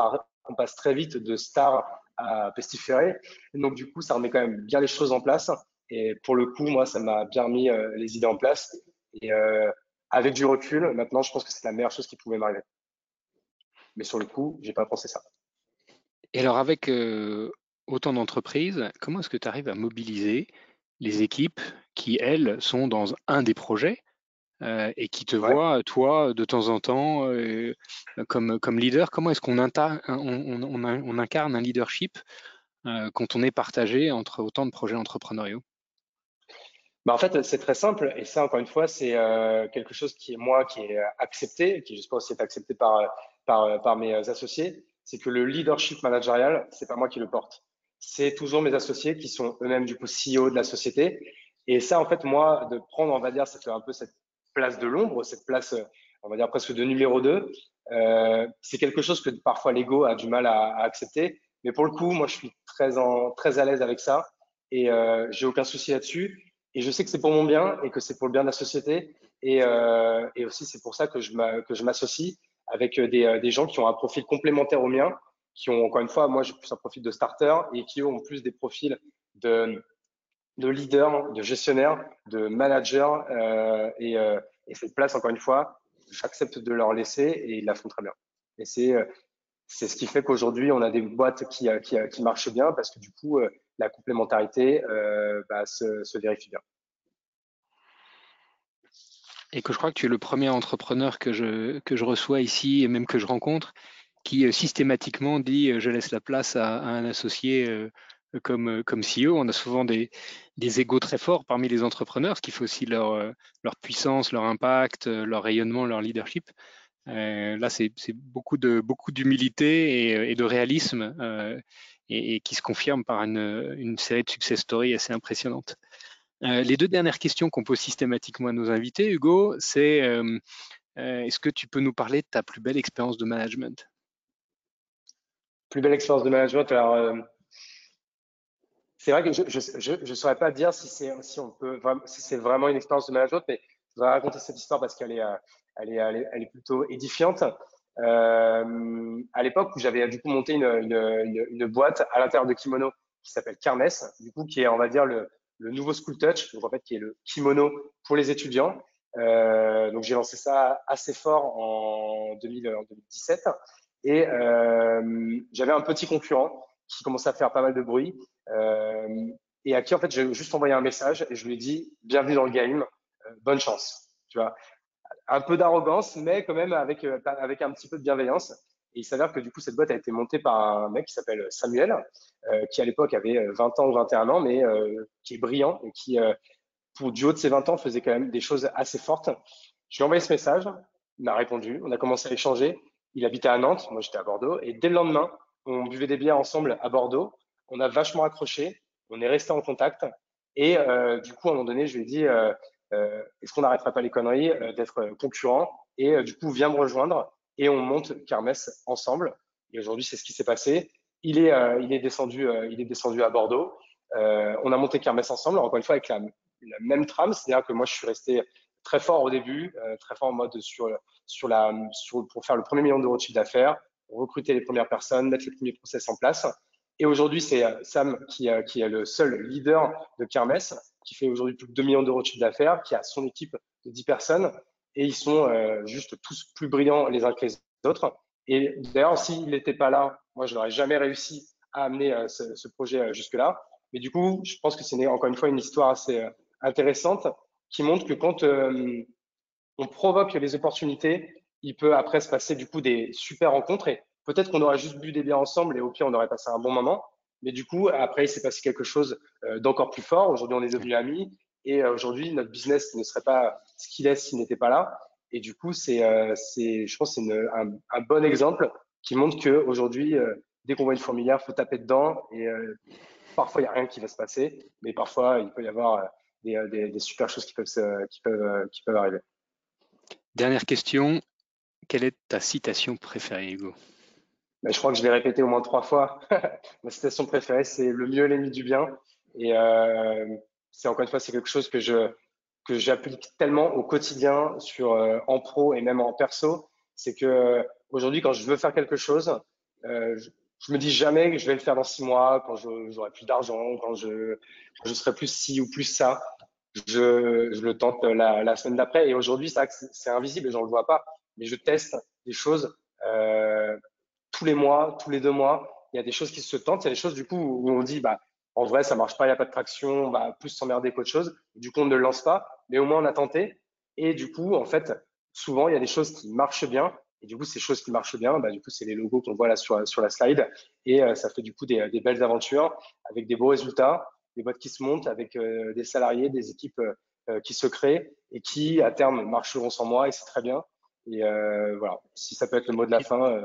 on, passe très vite de star à pestiféré. Donc, du coup, ça remet quand même bien les choses en place. Et pour le coup, moi, ça m'a bien mis euh, les idées en place. Et euh, avec du recul, maintenant, je pense que c'est la meilleure chose qui pouvait m'arriver. Mais sur le coup, j'ai pas pensé ça. Et alors, avec euh, autant d'entreprises, comment est-ce que tu arrives à mobiliser les équipes qui, elles, sont dans un des projets? Et qui te voient, toi, de temps en temps, comme, comme leader Comment est-ce qu'on on, on, incarne un leadership quand on est partagé entre autant de projets entrepreneuriaux? Bah en fait, c'est très simple. Et ça, encore une fois, c'est euh, quelque chose qui est moi, qui est accepté, qui j'espère aussi est accepté par, par, par mes associés. C'est que le leadership managérial, c'est pas moi qui le porte. C'est toujours mes associés qui sont eux-mêmes du coup CEO de la société. Et ça, en fait, moi, de prendre, on va dire, c'est un peu cette place de l'ombre, cette place, on va dire presque de numéro 2, euh, c'est quelque chose que parfois l'ego a du mal à, accepter. Mais pour le coup, moi, je suis très, très à l'aise avec ça et euh, j'ai aucun souci là-dessus. Et je sais que c'est pour mon bien et que c'est pour le bien de la société. Et, euh, aussi, c'est pour ça que je m'associe avec euh, des, euh, des, gens qui ont un profil complémentaire au mien, qui ont, encore une fois, moi, j'ai plus un profil de starter et qui ont plus des profils de, de leader, de gestionnaire, de manager. Euh, et, euh, et, cette place, encore une fois, j'accepte de leur laisser et ils la font très bien. Et c'est euh, c'est ce qui fait qu'aujourd'hui, on a des boîtes qui, qui, marchent bien parce que du coup, la complémentarité bah, se, vérifie bien. Et que je crois que tu es le premier entrepreneur que je, que je reçois ici et même que je rencontre qui systématiquement dit je laisse la place à, un associé comme, comme CEO. On a souvent des, des égaux très forts parmi les entrepreneurs, ce qui fait aussi leur, leur puissance, leur impact, leur rayonnement, leur leadership. là, c'est beaucoup de beaucoup d'humilité et, et, de réalisme et, qui se confirme par une, série de success stories assez impressionnantes. Euh, les deux dernières questions qu'on pose systématiquement à nos invités, Hugo, c'est euh, euh, est-ce que tu peux nous parler de ta plus belle expérience de management? Plus belle expérience de management, alors c'est vrai que je ne saurais pas dire si c'est si on peut si c'est vraiment une expérience de management, mais je voudrais raconter cette histoire parce qu'elle est, elle est, elle est, plutôt édifiante. Euh, à l'époque où j'avais du coup monté une, une, une, boîte à l'intérieur de Kimono qui s'appelle Kermes, du coup qui est on va dire le, le, nouveau School Touch, donc en fait qui est le kimono pour les étudiants. Euh, donc j'ai lancé ça assez fort en, 2000, en 2017 et euh, j'avais un petit concurrent qui commençait à faire pas mal de bruit euh, et à qui en fait j'ai juste envoyé un message et je lui ai dit bienvenue dans le game, euh, bonne chance. Tu vois, un peu d'arrogance, mais quand même avec, euh, avec un petit peu de bienveillance. Et il s'avère que du coup, cette boîte a été montée par un mec qui s'appelle Samuel, qui à l'époque avait 20 euh, ans ou 21 ans, mais qui est brillant et qui, pour du haut de ses 20 ans, faisait quand même des choses assez fortes. Je lui ai envoyé ce message, il m'a répondu, on a commencé à échanger. Il habitait à Nantes, moi j'étais à Bordeaux, et dès le lendemain, on buvait des bières ensemble à Bordeaux. On a vachement accroché, on est resté en contact. Et du coup, à un moment donné, je lui ai dit, euh, est-ce qu'on n'arrêtera pas les conneries euh, d'être concurrent Et euh, du coup, viens me rejoindre et on monte Kermes ensemble. Et aujourd'hui, c'est ce qui s'est passé. Il est, il est descendu, il est descendu à Bordeaux. on a monté Kermes ensemble, encore une fois avec la, même trame, c'est-à-dire que moi, je suis resté très fort au début, très fort en mode sur, sur la, sur, pour faire le premier million d'euros de chiffre d'affaires, recruter les premières personnes, mettre les premiers process en place. Et aujourd'hui, c'est Sam qui, qui, est le seul leader de Kermes qui fait aujourd'hui plus de 2 millions d'euros de chiffre d'affaires, qui a son équipe de 10 personnes, et ils sont euh, juste tous plus brillants les uns que les autres. Et d'ailleurs, s'il n'était pas là, moi, je n'aurais jamais réussi a amené ce, ce, projet jusque-là. Mais du coup, je pense que c'est encore une fois une histoire assez intéressante qui montre que quand on provoque les opportunités, il peut après se passer du coup des super rencontres et peut-être qu'on aurait juste bu des biens ensemble et au pire on aurait passé un bon moment. Mais du coup, après, il s'est passé quelque chose d'encore plus fort. Aujourd'hui, on est devenus amis et aujourd'hui, notre business ne serait pas ce qu'il est s'il n'était pas là. Et du coup, c'est, euh, je pense, c'est un, bon exemple qui montre que aujourd'hui, euh, dès qu'on voit une fourmilière, faut taper dedans. Et euh, parfois, il n'y a rien qui va se passer, mais parfois, il peut y avoir des, super choses qui peuvent arriver. Dernière question. Quelle est ta citation préférée, Hugo? Ben, Je crois que je l'ai répété au moins trois fois. Ma citation préférée, c'est le mieux l'ennemi du bien. Et c'est encore une fois, c'est quelque chose que j'applique tellement au quotidien sur euh, en pro et même en perso, c'est que euh, aujourd'hui quand je veux faire quelque chose, euh, je, je, me dis jamais que je vais le faire dans six mois, quand j'aurai plus d'argent, quand je, serai plus ci ou plus ça. Je, le tente la, semaine d'après. Et aujourd'hui, c'est invisible et j'en le vois pas. Mais je teste des choses euh, tous les mois, tous les deux mois. Il y a des choses qui se tentent. Il y a des choses du coup où on dit bah en vrai, ça marche pas, il n'y a pas de traction, on va plus s'emmerder qu'autre chose. Du coup, on ne le lance pas, mais au moins on a tenté. Et du coup, en fait, souvent, il y a des choses qui marchent bien. Et du coup, ces choses qui marchent bien, bah, du coup, c'est les logos qu'on voit là sur, la slide. Et euh, ça fait du coup des, des, belles aventures avec des beaux résultats, des boîtes qui se montent, avec euh, des salariés, des équipes euh, qui se créent et qui, à terme, marcheront sans moi. Et c'est très bien. Et voilà, si ça peut être le mot de la fin,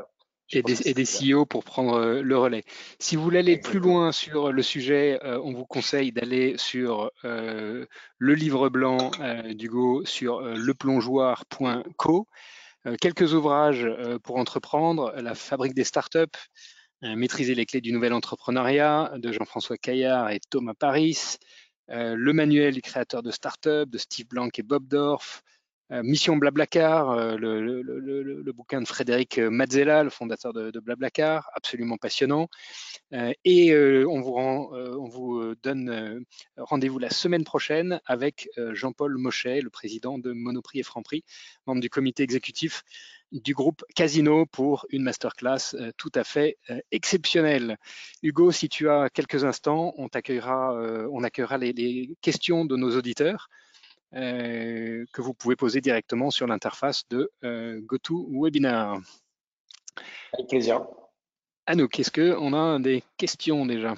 et des, et des, CEO pour prendre euh, le relais. Si vous voulez aller plus loin sur le sujet, euh, on vous conseille d'aller sur euh, le livre blanc euh, d'Hugo sur euh, leplongeoir.co. quelques ouvrages pour entreprendre, La fabrique des startups, Maîtriser les clés du nouvel entrepreneuriat de Jean-François Caillard et Thomas Paris, le manuel du créateur de startup de Steve Blanc et Bob Dorf, euh, Mission Blablacar, euh, le, le, bouquin de Frédéric Mazzella, le fondateur de, Blablacar, absolument passionnant. Euh, et on vous, donne rendez-vous la semaine prochaine avec Jean-Paul Mochet, le président de Monoprix et Franprix, membre du comité exécutif du groupe Casino pour une masterclass tout à fait exceptionnelle. Hugo, si tu as quelques instants, on accueillera les questions de nos auditeurs. Euh, que vous pouvez poser directement sur l'interface de euh, GoToWebinar. Avec plaisir. Anouk, est-ce qu'on a des questions déjà?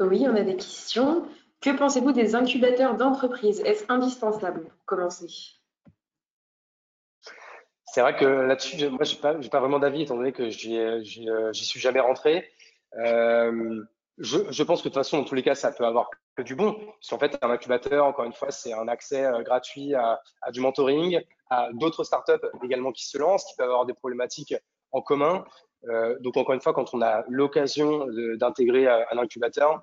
Oui, on a des questions. Que pensez-vous des incubateurs d'entreprise Est-ce indispensable pour commencer? C'est vrai que là-dessus, moi, je n'ai pas, pas, vraiment d'avis, étant donné que j'y suis jamais rentré. Euh, je, je, pense que de toute façon, dans tous les cas, ça peut avoir que du bon. Parce qu'en fait, un incubateur, encore une fois, c'est un accès euh, gratuit à, à, du mentoring, à d'autres startups également qui se lancent, qui peuvent avoir des problématiques en commun. Euh, donc, encore une fois, quand on a l'occasion d'intégrer euh, un incubateur,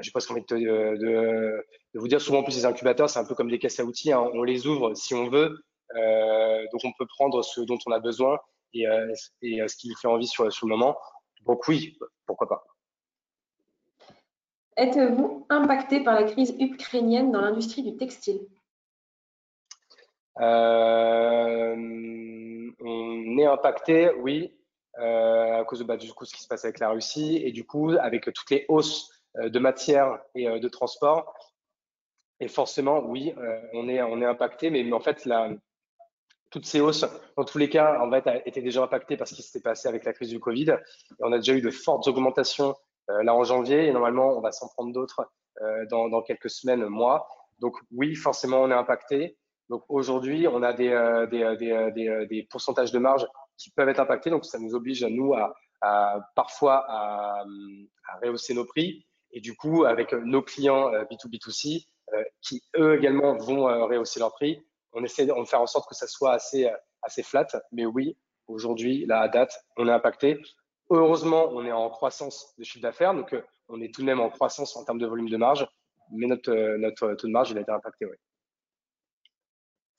je pas envie de, de, de, vous dire souvent en plus les incubateurs, c'est un peu comme des caisses à outils. Hein. On les ouvre si on veut. Euh, donc, on peut prendre ce dont on a besoin et, euh, et ce qui nous fait envie sur, sur le moment. Donc, oui, pourquoi pas. Êtes-vous impacté par la crise ukrainienne dans l'industrie du textile? Euh, On est impacté, oui, euh, à cause de bah, du coup ce qui se passe avec la Russie et du coup avec toutes les hausses euh, de matières et de transport. Et forcément, oui, on est impacté, mais, en fait toutes ces hausses, dans tous les cas, en fait, étaient déjà impactées parce qu'il s'était passé avec la crise du Covid. On a déjà eu de fortes augmentations là en janvier et normalement on va s'en prendre d'autres euh, dans, dans, quelques semaines, mois. Donc oui, forcément on est impacté. Donc aujourd'hui on a des, euh, des, des, des, pourcentages de marge qui peuvent être impactés. Donc ça nous oblige à nous à, à parfois à, à, rehausser nos prix et du coup avec nos clients B2B2C qui eux également vont rehausser leurs prix. On essaie de faire en sorte que ça soit assez assez flat, mais oui, aujourd'hui, là à date, on est impacté. Heureusement, on est en croissance de chiffre d'affaires, donc euh, on est tout de même en croissance en termes de volume de marge, mais notre, euh, notre taux de marge, il a été impacté, oui.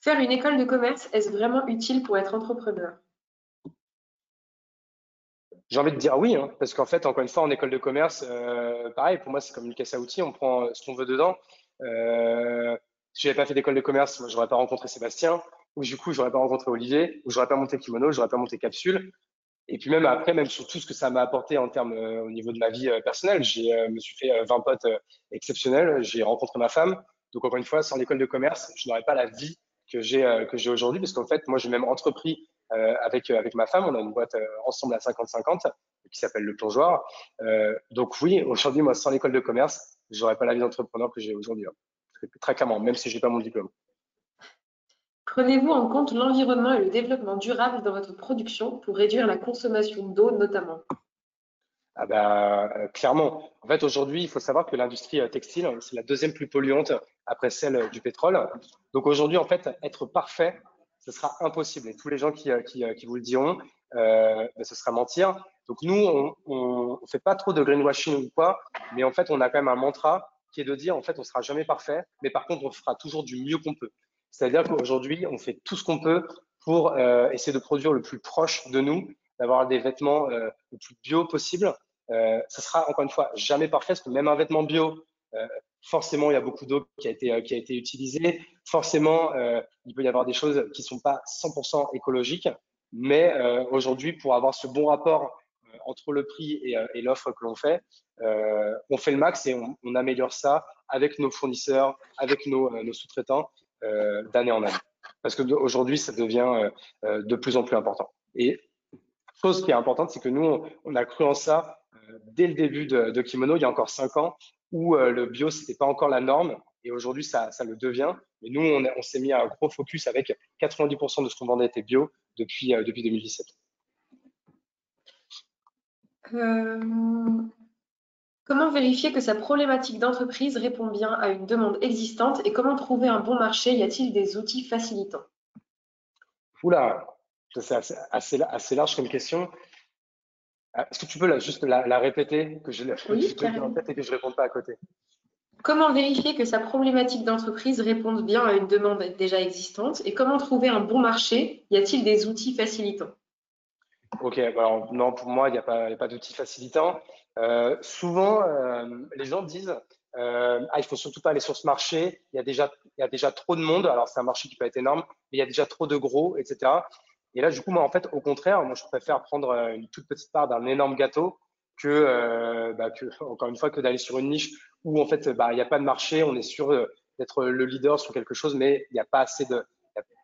Faire une école de commerce, est-ce vraiment utile pour être entrepreneur? J'ai envie de dire oui, hein, parce qu'en fait, encore une fois, en école de commerce, euh, pareil, pour moi, c'est comme une caisse à outils, on prend ce qu'on veut dedans. Euh, si j'avais pas fait d'école de commerce, je n'aurais pas rencontré Sébastien, ou du coup, j'aurais pas rencontré Olivier, ou j'aurais pas monté Kimono, j'aurais pas monté Capsule. Et puis même après, même sur tout ce que ça m'a apporté en termes au niveau de ma vie personnelle, j'ai me suis fait 20 potes exceptionnels, j'ai rencontré ma femme. Donc encore une fois, sans l'école de commerce, je n'aurais pas la vie que j'ai que j'ai aujourd'hui, parce qu'en fait, moi, j'ai même entrepris avec avec ma femme. On a une boîte ensemble à 50-50 qui s'appelle le plongeoir. donc oui, aujourd'hui, moi, sans l'école de commerce, j'aurais pas la vie d'entrepreneur que j'ai aujourd'hui. Hein. Très clairement, même si j'ai pas mon diplôme. Prenez-vous en compte l'environnement et le développement durable dans votre production pour réduire la consommation d'eau notamment? Ah bah, euh, clairement. En fait, aujourd'hui, il faut savoir que l'industrie euh, textile, c'est la deuxième plus polluante après celle du pétrole. Donc aujourd'hui, en fait, être parfait, ce sera impossible. Et tous les gens qui, euh, qui, vous le diront, euh, bah, ce sera mentir. Donc nous, on ne fait pas trop de greenwashing ou quoi, mais en fait, on a quand même un mantra qui est de dire, en fait, on sera jamais parfait, mais par contre, on fera toujours du mieux qu'on peut. C'est-à-dire qu'aujourd'hui, on fait tout ce qu'on peut pour euh, essayer de produire le plus proche de nous, d'avoir des vêtements euh, le plus bio possible. Euh, ça sera encore une fois jamais parfait parce que même un vêtement bio, euh, forcément, il y a beaucoup d'eau qui a été euh, utilisée. Forcément, il peut y avoir des choses qui sont pas 100% écologiques. Mais aujourd'hui, pour avoir ce bon rapport entre le prix et, l'offre que l'on fait, on fait le max et on, améliore ça avec nos fournisseurs, avec nos sous-traitants. Euh, d'année en année. Parce qu'aujourd'hui, ça devient euh, euh, de plus en plus important. Et chose qui est importante, c'est que nous, on a cru en ça dès le début de, Kimono, il y a encore cinq ans, où le bio, c'était pas encore la norme. Et aujourd'hui, ça, ça, le devient. Mais nous, on, on s'est mis à un gros focus avec 90% de ce qu'on vendait était bio depuis, depuis 2017. Comment vérifier que sa problématique d'entreprise répond bien à une demande existante et comment trouver un bon marché? Y a-t-il des outils facilitants? Oula, c'est assez, assez, large comme question. Ah, est-ce que tu peux juste la, répéter, que je, oui, en tête et que je ne réponde pas à côté? Comment vérifier que sa problématique d'entreprise réponde bien à une demande déjà existante et comment trouver un bon marché? Y a-t-il des outils facilitants? Ok, alors non, pour moi, il n'y a pas, pas d'outils facilitants. Euh, souvent, euh, les gens disent euh, ah, il faut surtout pas aller sur ce marché, il y, a déjà, il y a déjà trop de monde. Alors, c'est un marché qui peut être énorme, mais il y a déjà trop de gros, etc. Et là, du coup, moi, en fait, au contraire, moi, je préfère prendre une toute petite part d'un énorme gâteau que, bah, que, encore une fois, que d'aller sur une niche où, en fait, bah, il n'y a pas de marché, on est sûr d'être le leader sur quelque chose, mais il n'y a pas assez de,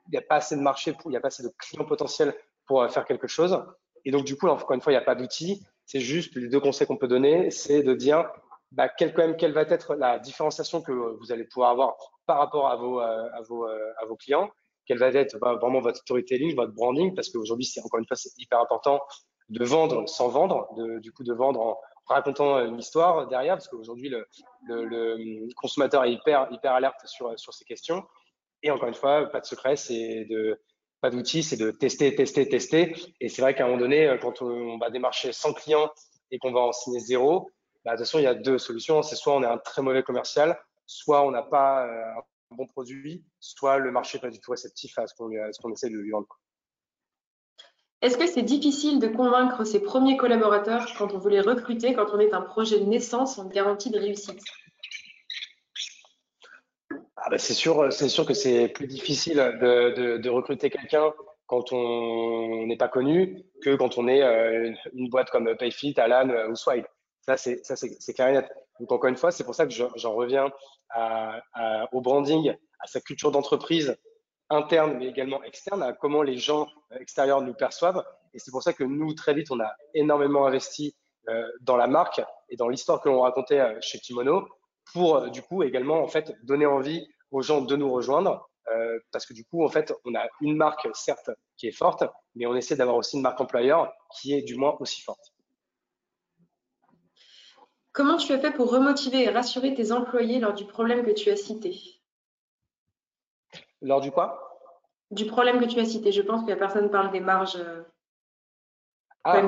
il n'y a pas assez de marché, il n'y a pas assez de clients potentiels pour faire quelque chose. Et donc, du coup, encore une fois, il n'y a pas d'outils. C'est juste les deux conseils qu'on peut donner, c'est de dire bah, quelle, quand même, quelle va être la différenciation que vous allez pouvoir avoir par rapport à vos, euh, euh, clients, quelle va être bah, vraiment votre storytelling, votre branding, parce qu'aujourd'hui, c'est encore une fois, c'est hyper important de vendre sans vendre, du coup, de vendre en racontant une histoire derrière, parce qu'aujourd'hui, le, consommateur est hyper, alerte sur ces questions. Et encore une fois, pas de secret, c'est de pas d'outils, c'est de tester, tester, tester. Et c'est vrai qu'à un moment donné, euh, quand on va démarcher 100 clients et qu'on va en signer zéro, bah, de toute façon, il y a deux solutions. C'est soit on est un très mauvais commercial, soit on n'a pas euh, un bon produit, soit le marché n'est pas du tout réceptif à ce qu'on essaie de lui vendre. Est-ce que c'est difficile de convaincre ses premiers collaborateurs quand on veut les recruter, quand on est un projet de naissance en garantie de réussite? Ah bah, c'est sûr, c'est sûr que c'est plus difficile de, de, de recruter quelqu'un quand on n'est pas connu que quand on est euh, une boîte comme Payfit, Alan euh, ou Swile. Ça, c'est ça, c'est clair et net. Donc encore une fois, c'est pour ça que j'en reviens à, à, au branding, à sa culture d'entreprise interne, mais également externe, à comment les gens extérieurs nous perçoivent. Et c'est pour ça que nous, très vite, on a énormément investi euh, dans la marque et dans l'histoire que l'on racontait euh, chez Kimono pour euh, du coup également en fait donner envie aux gens de nous rejoindre euh, parce que du coup en fait on a une marque certes qui est forte mais on essaie d'avoir aussi une marque employeur qui est du moins aussi forte. Comment tu as fait pour remotiver et rassurer tes employés lors du problème que tu as cité? Lors du quoi? Du problème que tu as cité. Je pense que la personne parle des marges. Euh, ah,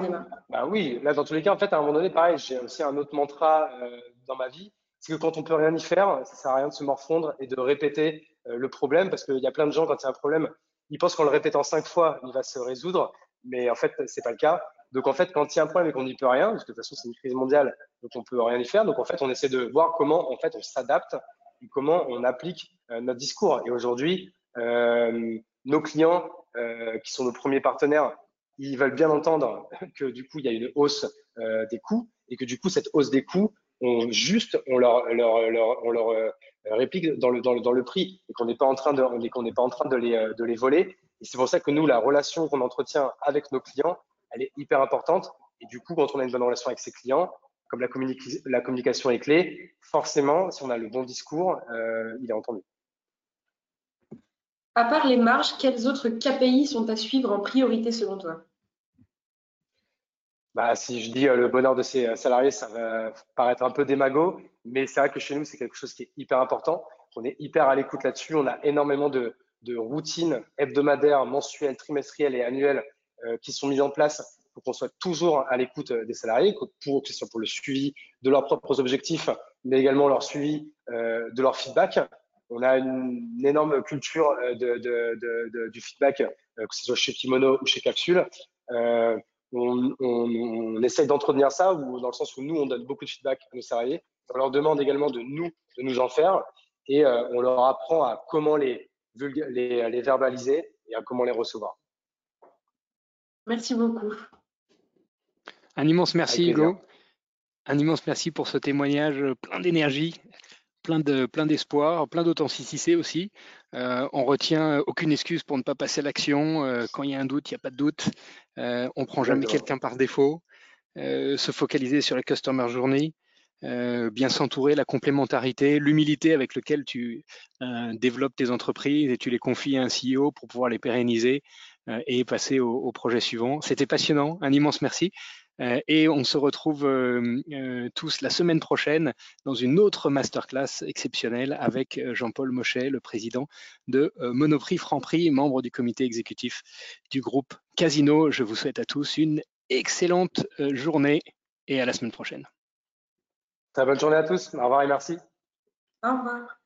bah oui, là dans tous les cas, en fait, à un moment donné, pareil, j'ai aussi un autre mantra euh, dans ma vie, c'est que quand on peut rien y faire, ça sert à rien de se morfondre et de répéter euh, le problème, parce qu'il y a plein de gens, quand il y a un problème, ils pensent qu'en le répétant cinq fois, il va se résoudre, mais en fait, c'est pas le cas. Donc en fait, quand il y a un problème et qu'on n'y peut rien, parce que de toute façon c'est une crise mondiale, donc on peut rien y faire. Donc en fait, on essaie de voir comment en fait on s'adapte et comment on applique euh, notre discours. Et aujourd'hui, euh, nos clients, qui sont nos premiers partenaires, ils veulent bien entendre que du coup, il y a une hausse des coûts et que du coup, cette hausse des coûts, on juste, on leur, leur réplique dans le, prix et qu'on n'est pas en train de, qu'on n'est pas en train de les, de les voler. Et c'est pour ça que nous, la relation qu'on entretient avec nos clients, elle est hyper importante. Et du coup, quand on a une bonne relation avec ses clients, comme la, la communication est clé, forcément, si on a le bon discours, euh, il est entendu. À part les marges, quels autres KPI sont à suivre en priorité selon toi? Bah, si je dis euh, le bonheur de ses euh, salariés, ça va paraître un peu démago, mais c'est vrai que chez nous, c'est quelque chose qui est hyper important. On est hyper à l'écoute là-dessus. On a énormément de, routines hebdomadaires, mensuelles, trimestrielles et annuelles qui sont mises en place pour qu'on soit toujours à l'écoute euh, des salariés, pour, que ce soit pour le suivi de leurs propres objectifs, mais également leur suivi euh, de leur feedback. On a une, énorme culture euh, du feedback, que ce soit chez Kimono ou chez Capsule. On, on, on, essaye d'entretenir ça, ou dans le sens où nous, on donne beaucoup de feedback à nos salariés. On leur demande également de nous, de nous en faire, et euh, on leur apprend à comment les, les, les verbaliser et à comment les recevoir. Merci beaucoup. Un immense merci Hugo. Un immense merci pour ce témoignage plein d'énergie, plein de plein d'espoir, plein d'authenticité aussi. Euh, on retient euh, aucune excuse pour ne pas passer à l'action. Euh, quand il y a un doute, il n'y a pas de doute. Euh, on prend jamais quelqu'un par défaut. se focaliser sur la customer journey, bien s'entourer, la complémentarité, l'humilité avec laquelle tu développes tes entreprises et tu les confies à un CEO pour pouvoir les pérenniser et passer au, au projet suivant. C'était passionnant. Un immense merci. Euh, et on se retrouve euh, euh, tous la semaine prochaine dans une autre masterclass exceptionnelle avec Jean-Paul Mochet, le président de Monoprix Franprix, membre du comité exécutif du groupe Casino. Je vous souhaite à tous une excellente journée et à la semaine prochaine. Très bonne journée à tous. Au revoir et merci. Au revoir.